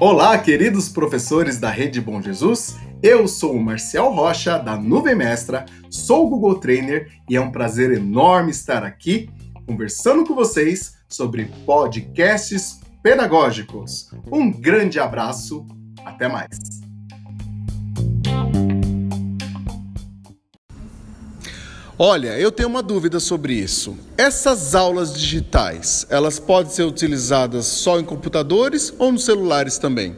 Olá, queridos professores da Rede Bom Jesus. Eu sou o Marcial Rocha, da Nuvem Mestra, sou o Google Trainer e é um prazer enorme estar aqui conversando com vocês sobre podcasts pedagógicos. Um grande abraço, até mais. Olha, eu tenho uma dúvida sobre isso. Essas aulas digitais, elas podem ser utilizadas só em computadores ou nos celulares também?